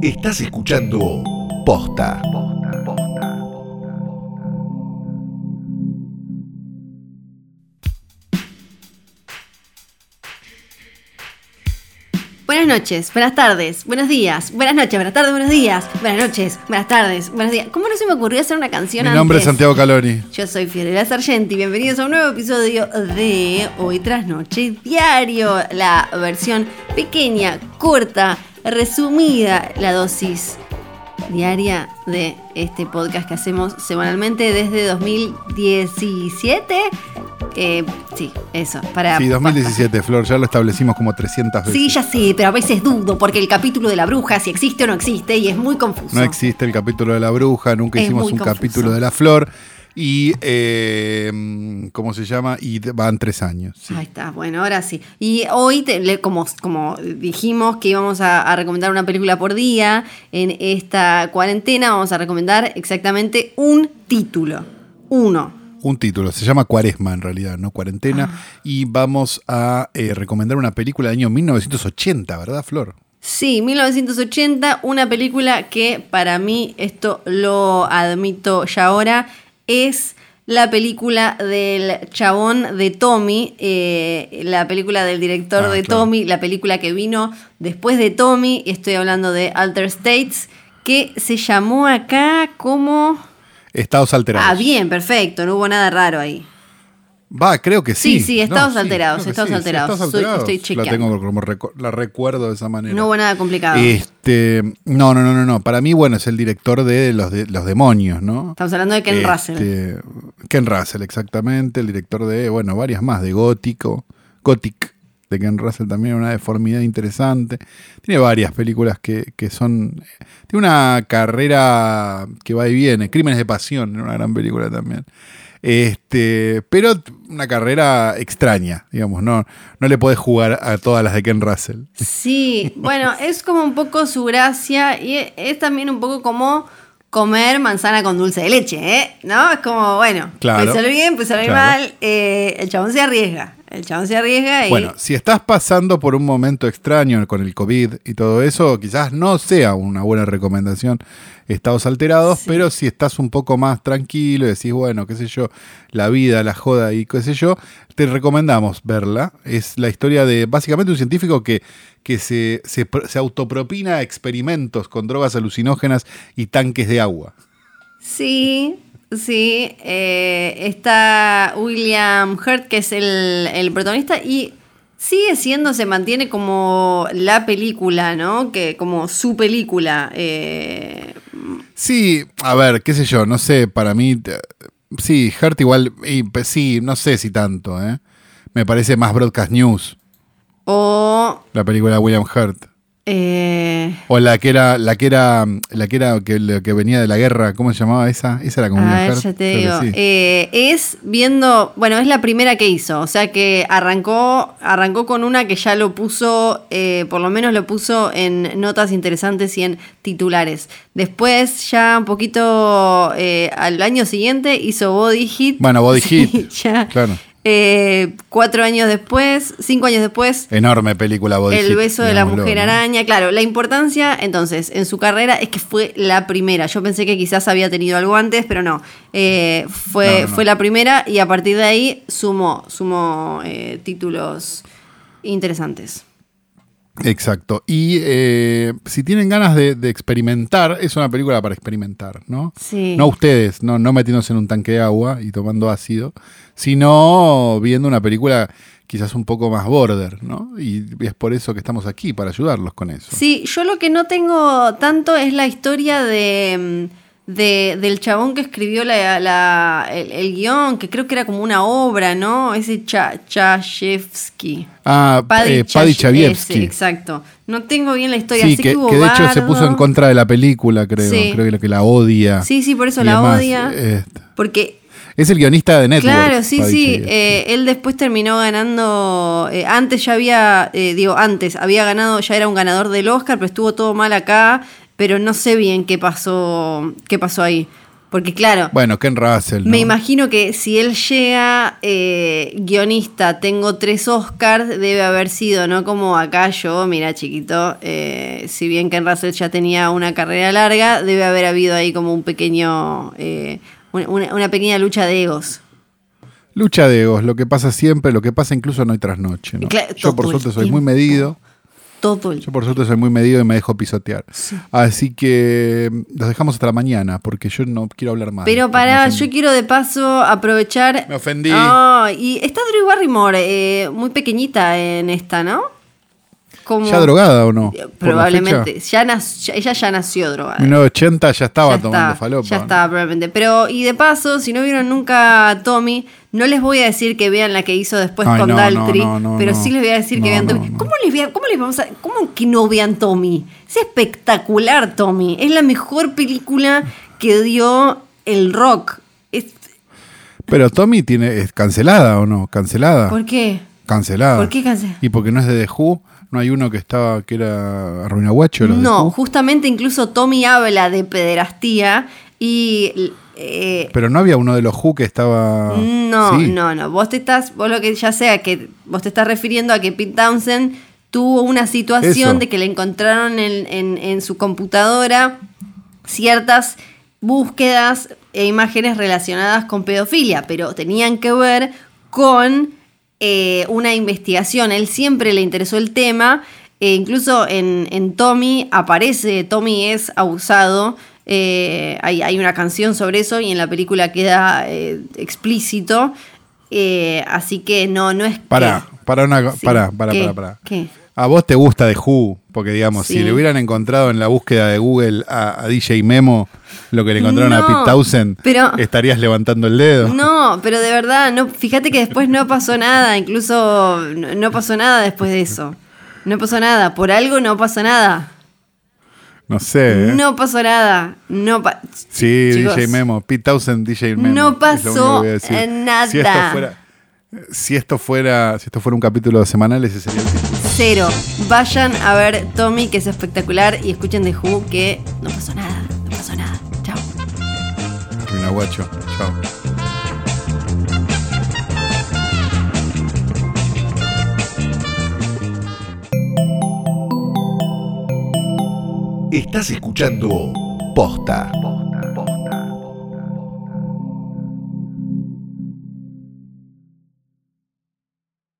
Estás escuchando Posta. Buenas noches, buenas tardes, buenos días, buenas noches, buenas tardes, buenos días, buenas noches, buenas tardes, buenos días. ¿Cómo no se me ocurrió hacer una canción Mi nombre es? Santiago Calori. Yo soy Fiorella Sargenti, bienvenidos a un nuevo episodio de Hoy tras Noche Diario, la versión pequeña, corta, resumida, la dosis diaria de este podcast que hacemos semanalmente desde 2017. Eh, sí, eso, para... Sí, 2017, Flor, ya lo establecimos como 300 veces. Sí, ya sé, pero a veces dudo porque el capítulo de la bruja, si existe o no existe, y es muy confuso. No existe el capítulo de la bruja, nunca Es hicimos un confuso. capítulo de la flor. Y, eh, ¿cómo se llama? Y van tres años. sí. Ahí está, bueno, ahora sí. Y hoy, te- como, como dijimos que íbamos a, a recomendar una película por día en esta cuarentena, vamos a recomendar exactamente un título. Uno. Un título, se llama Cuaresma en realidad, ¿no? Cuarentena. Ah. Y vamos a eh, recomendar una película del año 1980, ¿verdad, Flor? Sí, 1980, una película que para mí, esto lo admito ya ahora, es la película del chabón de Tommy, eh, la película del director Ah, de claro. Tommy, la película que vino después de Tommy, estoy hablando de Alter States, que se llamó acá como... Estados alterados. Ah, bien, perfecto, no hubo nada raro ahí. Va, creo que sí. Sí, sí, estados alterados, estados sí, sí, alterados. Soy- estoy La chequeando. tengo como recu- la recuerdo de esa manera. No hubo nada complicado. Este, no, no, no, no, no. Para mí, bueno, es el director de los, de, los demonios, ¿no? Estamos hablando de Ken Este, Russell. Ken Russell, exactamente. El director de, bueno, varias más, de Gótico. Gothic, de Ken Russell también, una deformidad interesante. Tiene varias películas que, que son. Tiene una carrera que va y viene. Crímenes de Pasión, una gran película también. Este, pero una carrera extraña, digamos, no, no le podés jugar a todas las de Ken Russell. Sí, bueno, es como un poco su gracia y es también un poco como comer manzana con dulce de leche, ¿eh? ¿No? Es como, bueno, Claro. puede salir bien, salir Claro. mal, eh, el chabón se arriesga, el chabón se arriesga y... Bueno, si estás pasando por un momento extraño con el COVID y todo eso, quizás no sea una buena recomendación estados alterados, Sí. pero si estás un poco más tranquilo y decís, bueno, qué sé yo, la vida, la joda y qué sé yo, te recomendamos verla. Es la historia de básicamente un científico que, que se, se, se autopropina experimentos con drogas alucinógenas y tanques de agua. Sí, sí, eh, está William Hurt, que es el, el protagonista, y sigue siendo, se mantiene como la película, ¿no? Que como su película. eh, Sí, a ver, qué sé yo, no sé, para mí, sí, Hurt igual, y, sí, no sé si tanto, ¿eh? Me parece más Broadcast News, o... la película de William Hurt. Eh, O la que era, la que era, la que era, que, que venía de la guerra, ¿cómo se llamaba esa? Esa era como A William ver, ya te digo. sí. Eh, es viendo, bueno, es la primera que hizo, o sea que arrancó, arrancó con una que ya lo puso, eh, por lo menos lo puso en notas interesantes y en titulares. Después, ya un poquito eh, al año siguiente, hizo Body Hit. Bueno, Body Sí, Hit, ya. claro. Eh, cuatro años después, cinco años después, Enorme película el Hit, beso de la mujer ¿no? araña, claro, la importancia entonces en su carrera es que fue la primera. Yo pensé que quizás había tenido algo antes, pero no. Eh, fue, No, no, no. fue la primera y a partir de ahí sumó, sumó eh, títulos interesantes. Exacto. Y eh, si tienen ganas de, de experimentar, es una película para experimentar, ¿no? Sí. No ustedes, no, no metiéndose en un tanque de agua y tomando ácido, sino viendo una película quizás un poco más border, ¿no? Y es por eso que estamos aquí, para ayudarlos con eso. Sí, yo lo que no tengo tanto es la historia de, mm, de- del chabón que escribió la, la- el, el guion, que creo que era como una obra, ¿no? Ese Cha Chayefsky. Ah, eh, Paddy Chayefsky. ese, exacto. No tengo bien la historia. Sí, sé que, hubo que de hecho se puso en contra de la película, creo. Sí. Creo que, que la odia. Sí, sí, por eso la demás. odia. Este, Porque, es el guionista de Network. claro, sí, sí. Eh, él después terminó ganando. eh, antes ya había. eh, digo, antes había ganado, ya era un ganador del Oscar, pero estuvo todo mal acá. Pero no sé bien qué pasó. qué pasó ahí. Porque claro, Bueno, Ken Russell. ¿no? me imagino que si él llega eh, guionista, tengo tres Oscars, debe haber sido, ¿no? Como acá yo, mira chiquito, eh, si bien Ken Russell ya tenía una carrera larga, debe haber habido ahí como un pequeño, eh, una, pequeña lucha de egos. Lucha de egos, lo que pasa siempre, lo que pasa incluso no hay trasnoche. ¿no? Claro, Yo por suerte soy muy medido. Todo el Yo por suerte soy muy medido y me dejo pisotear. Así que mm, los dejamos hasta la mañana porque yo no quiero hablar más. Pero ofendí. yo quiero de paso aprovechar. Me ofendí. Y está Drew Barrymore, eh, muy pequeñita en esta, ¿no? Como, ¿Ya drogada o no? Probablemente. Ya ella ya nació drogada. 1980 ya estaba Ya tomando está, falopa. Ya ¿no? está, probablemente. Pero, y de paso, si no vieron nunca a Tommy, no les voy a decir que vean la que hizo después Ay, con no, no, pero sí les voy a decir que vean Tommy. ¿Cómo les, ¿Cómo les vamos a.? ¿Cómo que no vean Tommy? Es espectacular, Tommy. Es la mejor película que dio el rock. Es- Pero Tommy tiene, es cancelada o no? Cancelada. ¿Por qué? Cancelada. ¿Por qué cancelada? Y porque no es de The Who, no hay uno que estaba, que era Arruinaguacho. No, justamente incluso Tommy habla de pederastía y. eh, Pero no había uno de los Who que estaba. No, Sí. no, no. Vos te estás, vos lo que ya sea que vos te estás refiriendo a que Pete Townsend tuvo una situación Eso. de que le encontraron en, en- en su computadora ciertas búsquedas e imágenes relacionadas con pedofilia, pero tenían que ver con eh, una investigación. Él siempre le interesó el tema. e incluso en, en Tommy aparece, Tommy es abusado. eh, hay, hay una canción sobre eso y en la película queda eh, explícito. eh, así que no, no es Para, que- para una. Sí. Para, para, ¿Qué? para, para. ¿Qué? A vos te gusta The Who, porque digamos, Sí. si le hubieran encontrado en la búsqueda de Google a, a DJ Memo lo que le encontraron a Pete Townsend, pero- estarías levantando el dedo. No, pero de verdad, no, fíjate que después no pasó nada, incluso no, no pasó nada después de eso. No pasó nada, por algo no pasó nada. No sé. ¿eh? No pasó nada. No pa- Sí, Chicos, DJ Memo. Pete Townsend, DJ Memo. No pasó nada. Si esto fuera. Si esto fuera, si esto fuera un capítulo semanal, ese sería el título. Cero. Vayan a ver Tommy, que es espectacular, y escuchen The Who, que no pasó nada. No pasó nada. Chao. Ruinaguacho. Chao. Estás escuchando Posta.